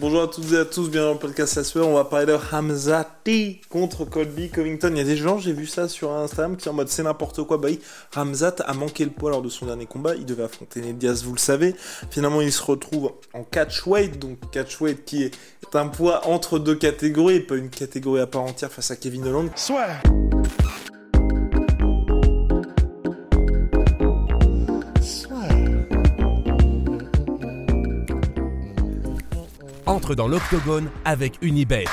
Bonjour à toutes et à tous, bienvenue dans le podcast La Sueur. On va parler de Hamzati contre Colby Covington. Il y a des gens, j'ai vu ça sur Instagram, qui en mode c'est n'importe quoi. Bah oui, Hamzat a manqué le poids lors de son dernier combat. Il devait affronter Ned Diaz, vous le savez. Finalement, il se retrouve en catchweight, donc catchweight qui est un poids entre deux catégories, pas une catégorie à part entière face à Kevin Holland. Soit. Dans l'octogone avec Unibet.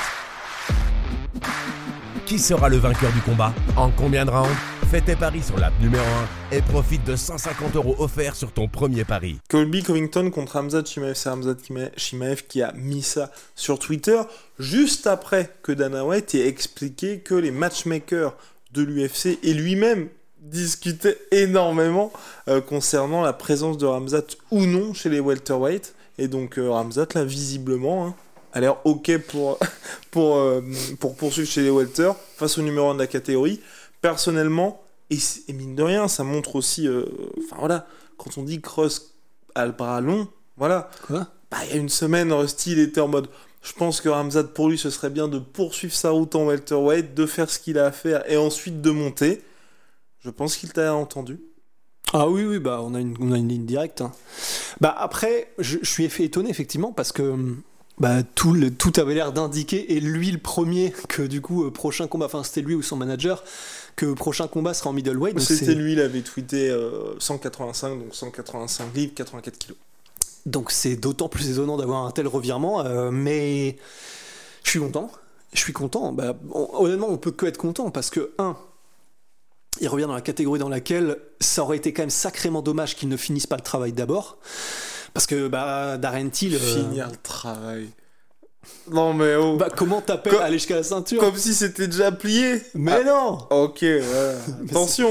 Qui sera le vainqueur du combat En combien de rounds Fais tes paris sur l'app numéro 1 et profite de 150 euros offerts sur ton premier pari. Colby Covington contre Hamzat Chimaev, c'est Hamzat Chimaev qui a mis ça sur Twitter juste après que Dana White ait expliqué que les matchmakers de l'UFC et lui-même discutaient énormément euh, concernant la présence de Hamzat ou non chez les welterweight. Et donc euh, Ramzat, là, visiblement, hein, a l'air OK pour, pour, euh, pour poursuivre chez les welter face au numéro 1 de la catégorie. Personnellement, et, mine de rien, ça montre aussi... euh, Enfin voilà, quand on dit Cross a le bras long, voilà. Quoi? Bah, il y a une semaine, Rusty, il était en mode... Je pense que Ramzat, pour lui, ce serait bien de poursuivre sa route en welterweight, de faire ce qu'il a à faire et ensuite de monter. Je pense qu'il t'a entendu. Ah oui, oui, bah on a une, on a une ligne directe. hein. Bah après, je, je suis étonné effectivement parce que bah, tout, le- tout avait l'air d'indiquer, et lui le premier, que du coup, euh, prochain combat, enfin c'était lui ou son manager, que prochain combat sera en middleweight. C'était lui, il avait tweeté euh, 185, donc 185 livres, 84 kilos. Donc c'est d'autant plus étonnant d'avoir un tel revirement, euh, mais je suis content. Je suis content. Bah, on- honnêtement, on peut que être content parce que, un, il revient dans la catégorie dans laquelle ça aurait été quand même sacrément dommage qu'il ne finisse pas le travail d'abord. Parce que bah, Darren Till. euh, Finir le travail. Non mais oh. bah, comment t'appelles Comme- aller jusqu'à la ceinture? Comme si c'était déjà plié. Mais non Ah, ok, ouais. attention.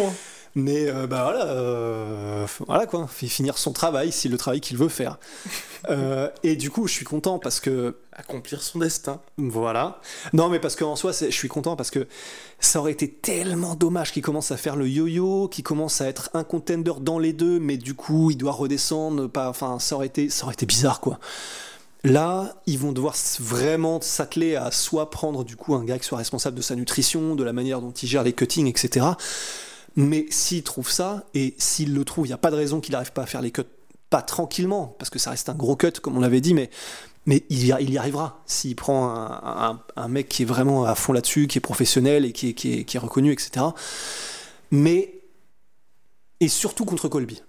Mais euh, bah voilà, euh, voilà quoi, finir son travail, si le travail qu'il veut faire. Euh, et du coup, je suis content parce que Accomplir son destin. Voilà. Non, mais parce qu'en soi, je suis content parce que ça aurait été tellement dommage qu'il commence à faire le yo-yo, qu'il commence à être un contender dans les deux, mais du coup, il doit redescendre. Pas, enfin, ça aurait été, ça aurait été bizarre, quoi. Là, ils vont devoir vraiment s'atteler à soit prendre du coup un gars qui soit responsable de sa nutrition, de la manière dont il gère les cuttings, etc. Mais s'il trouve ça, et s'il le trouve, il n'y a pas de raison qu'il n'arrive pas à faire les cuts, pas tranquillement, parce que ça reste un gros cut, comme on l'avait dit, mais, mais il, y, il y arrivera. S'il prend un, un- un mec qui est vraiment à fond là-dessus, qui est professionnel et qui est, qui est- qui est reconnu, etc. Mais. Et surtout contre Colby.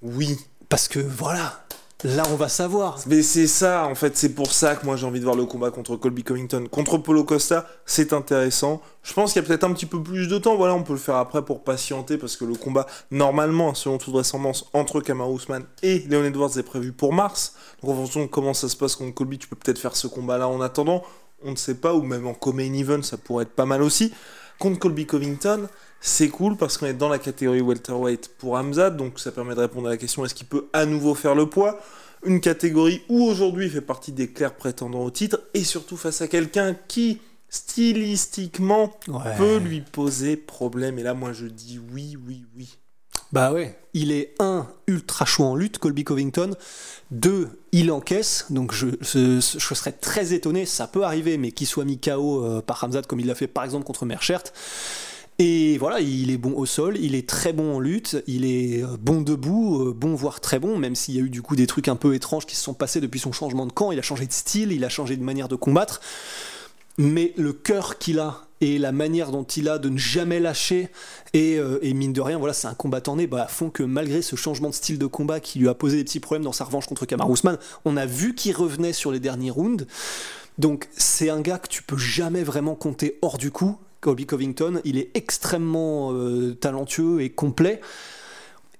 Oui. Parce que voilà, là on va savoir. Mais c'est ça, en fait, c'est pour ça que moi j'ai envie de voir le combat contre Colby Covington. Contre Polo Costa, c'est intéressant. Je pense qu'il y a peut-être un petit peu plus de temps. Voilà, on peut le faire après pour patienter parce que le combat, normalement, selon toute vraisemblance, entre Kamaru Usman et Leon Edwards est prévu pour mars. Donc en fonction de comment ça se passe contre Colby, tu peux peut-être faire ce combat-là en attendant. On ne sait pas, ou même en co-main event, ça pourrait être pas mal aussi. Contre Colby Covington, c'est cool parce qu'on est dans la catégorie welterweight pour Hamzat, donc ça permet de répondre à la question est-ce qu'il peut à nouveau faire le poids? Une catégorie où aujourd'hui il fait partie des clairs prétendants au titre et surtout face à quelqu'un qui stylistiquement Ouais. peut lui poser problème. Et là, moi je dis oui, oui, oui. Bah ouais, il est un ultra chaud en lutte, Colby Covington. Deux, il encaisse, donc je, je, je serais très étonné, ça peut arriver, mais qu'il soit mis KO euh, par Hamzat comme il l'a fait par exemple contre Merchert. Et voilà, il est bon au sol, il est très bon en lutte, il est euh, bon debout, euh, bon voire très bon, même s'il y a eu du coup des trucs un peu étranges qui se sont passés depuis son changement de camp. Il a changé de style, il a changé de manière de combattre. Mais le cœur qu'il a et la manière dont il a de ne jamais lâcher et, euh, mine de rien, voilà, c'est un combattant né, bah, font que malgré ce changement de style de combat qui lui a posé des petits problèmes dans sa revanche contre Kamaru Usman, on a vu qu'il revenait sur les derniers rounds. Donc c'est un gars que tu peux jamais vraiment compter hors du coup. Colby Covington, il est extrêmement euh, talentueux et complet.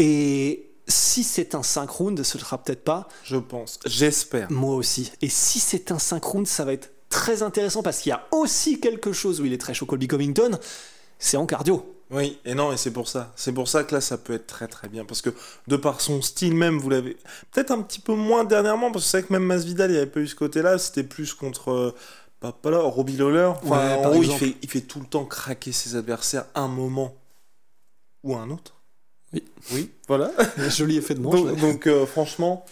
Et si c'est un 5 rounds, ce sera peut-être pas. Je pense. J'espère. Moi aussi. Et si c'est un 5 rounds, ça va être très intéressant parce qu'il y a aussi quelque chose où il est très chaud, Colby Covington. C'est en cardio. Oui, et non, et c'est pour ça. C'est pour ça que là, ça peut être très très bien. Parce que de par son style même, vous l'avez. Peut-être un petit peu moins dernièrement, parce que c'est vrai que même Masvidal, il n'y avait pas eu ce côté-là. C'était plus contre. Euh, Pas, pas là, Robbie Lawler. Enfin, Ouais, en par gros, il fait, il fait tout le temps craquer ses adversaires un moment ou un autre. Oui. Oui, voilà. Joli effet de manche. Donc, donc, euh, franchement,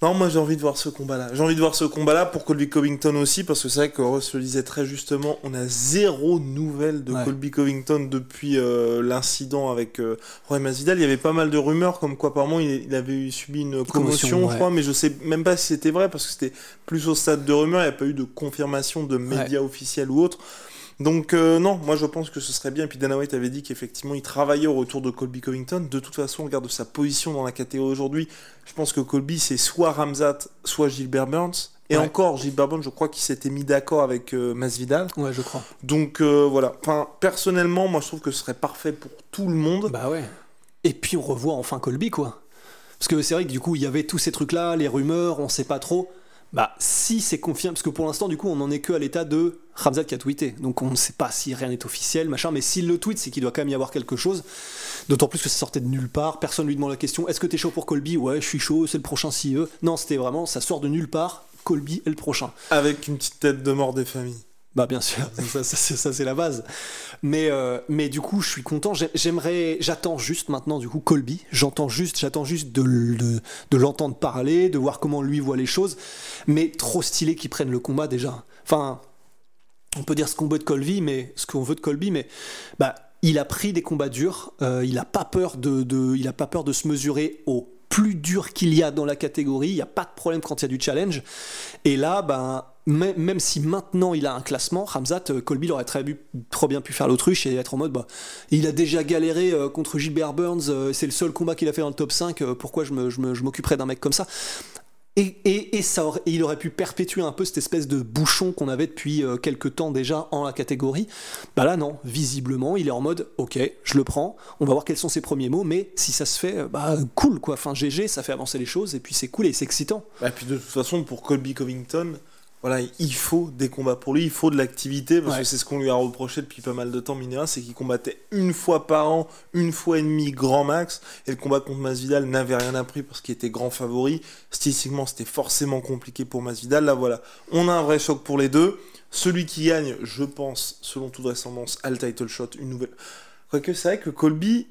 non, moi j'ai envie de voir ce combat-là. J'ai envie de voir ce combat-là pour Colby Covington aussi, parce que c'est vrai que Ross le disait très justement, on a zéro nouvelle de Ouais. Colby Covington depuis euh, l'incident avec euh, Roy Masvidal. Il y avait pas mal de rumeurs comme quoi apparemment il, il avait eu- subi une commotion, Commotion, je crois, mais je sais même pas si c'était vrai parce que c'était plus au stade de rumeurs. Il n'y a pas eu de confirmation de médias officiels ou autres. Donc euh, non, moi je pense que ce serait bien. Et puis Dana White avait dit qu'effectivement il travaillait au retour de Colby Covington. De toute façon, regarde sa position dans la catégorie aujourd'hui. Je pense que Colby c'est soit Ramzat, soit Gilbert Burns. Et Ouais. encore, Gilbert Burns, je crois qu'il s'était mis d'accord avec euh, Masvidal. Ouais, je crois. Donc euh, voilà. Enfin, personnellement, moi je trouve que ce serait parfait pour tout le monde. Bah ouais. Et puis on revoit enfin Colby, quoi. Parce que c'est vrai que du coup, il y avait tous ces trucs-là, les rumeurs, on sait pas trop. Bah, si c'est confirmé, parce que pour l'instant, du coup, on en est que à l'état de Ramzat qui a tweeté. Donc on ne sait pas si rien n'est officiel, machin, mais s'il le tweet, c'est qu'il doit quand même y avoir quelque chose. D'autant plus que ça sortait de nulle part, personne lui demande la question est-ce que t'es chaud pour Colby? Ouais, je suis chaud, c'est le prochain CE. Non, c'était vraiment, ça sort de nulle part, Colby est le prochain. Avec une petite tête de mort des familles. Bah bien sûr, ça, c'est- la base. Mais, euh, mais du coup, je suis content. J'ai- J'aimerais, j'attends juste maintenant du coup Colby. J'entends juste, j'attends juste de, de, l'entendre parler, de voir comment lui voit les choses. Mais trop stylé qu'il prenne le combat déjà. Enfin, on peut dire ce qu'on veut de Colby, mais ce qu'on veut de Colby, mais bah il a pris des combats durs. euh, il a pas peur de, de- il a pas peur de se mesurer au plus dur qu'il y a dans la catégorie. Il n'y a pas de problème quand il y a du challenge. Et là, ben, même si maintenant il a un classement, Ramzat, euh, Colby aurait très, trop bien pu faire l'autruche et être en mode bah, il a déjà galéré euh, contre Gilbert Burns, euh, c'est le seul combat qu'il a fait dans le top 5, euh, pourquoi je m'occuperais d'un mec comme ça? Et, il aurait pu perpétuer un peu cette espèce de bouchon qu'on avait depuis quelques temps déjà en la catégorie. Bah là non, visiblement il est en mode ok, je le prends, on va voir quels sont ses premiers mots, mais si ça se fait, bah cool quoi, enfin GG, ça fait avancer les choses et puis c'est cool et c'est excitant. Et puis de toute façon, pour Colby Covington, voilà, il faut des combats pour lui, il faut de l'activité, parce Ouais. que c'est ce qu'on lui a reproché depuis pas mal de temps, Minéra, c'est qu'il combattait une fois par an, une fois et demi grand max, et le combat contre Masvidal n'avait rien appris parce qu'il était grand favori. Stylistiquement, c'était forcément compliqué pour Masvidal. Là, voilà, on a un vrai choc pour les deux. Celui qui gagne, je pense, selon toute vraisemblance, a le title shot, une nouvelle. Quoique c'est vrai que Colby,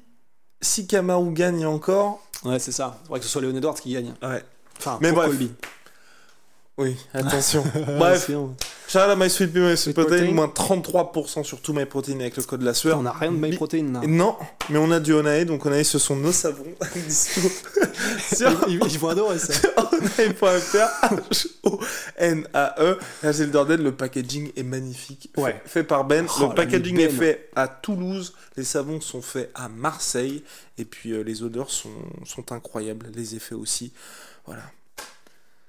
si Kamaru gagne encore, Ouais, c'est ça. C'est vrai que ce soit Leon Edwards qui gagne. ouais, Enfin, Mais pour bref. Colby. Oui, attention. Bref, Shout out My Sweet Pea, My Sweet Sweet Protein, Protein. moins 33% sur tout My Protein avec le code la sueur. on n'a rien de Mais- MyProtein. là. Non, mais on a du Onae, donc Onae ce sont nos savons dispo sur Ils, ils vont adorer ça. onae.fr, H-O-N-A-E. Là, j'ai le packaging est magnifique, fait- Ouais. fait, par Ben. Oh, le packaging est fait à Toulouse, les savons sont faits à Marseille, et puis euh, les odeurs sont, sont incroyables, les effets aussi. Voilà,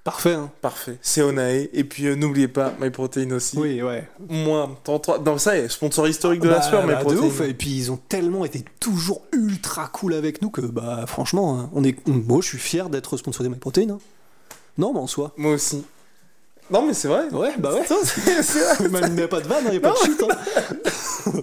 Parfait, hein. parfait. C'est Onae, et puis euh, n'oubliez pas My Protein aussi. Oui, ouais. Moins 33. Non, ça y est, sponsor historique de la Bah, sueur, My bah, de Protein. ouf. Et puis ils ont tellement été toujours ultra cool avec nous que, bah, franchement, hein, on est. Moi, je suis fier d'être sponsorisé MyProtein. Hein. Non, mais en soi. Moi aussi. Non, mais c'est vrai. Ouais, bah ouais. C'est vrai. Mais il n'y a pas de vanne, il n'y a pas de chute. hein.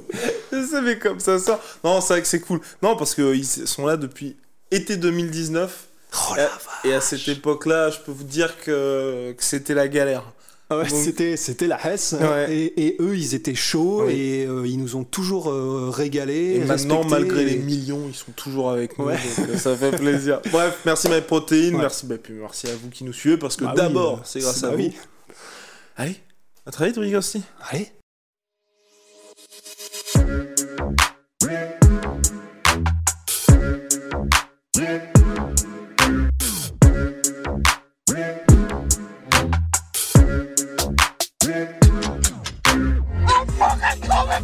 Je savais comme ça sort. Non, c'est vrai que c'est cool. Non, parce qu'ils sont là depuis été 2019. Oh Et la à- Et à cette époque-là, je peux vous dire que, que c'était la galère. Ah ouais, c'était, c'était la Hesse. Ouais. Et, et eux, ils étaient chauds Oui. et euh, ils nous ont toujours euh, régalé. Et maintenant, malgré les millions, ils sont toujours avec nous. Ouais. Donc euh, ça fait plaisir. Bref, merci MyProtein. Ouais. Merci, bah, puis merci à vous qui nous suivez. Parce que Bah d'abord, euh, c'est grâce bah à vous. oui. Allez, à très vite, Rigosti. Allez.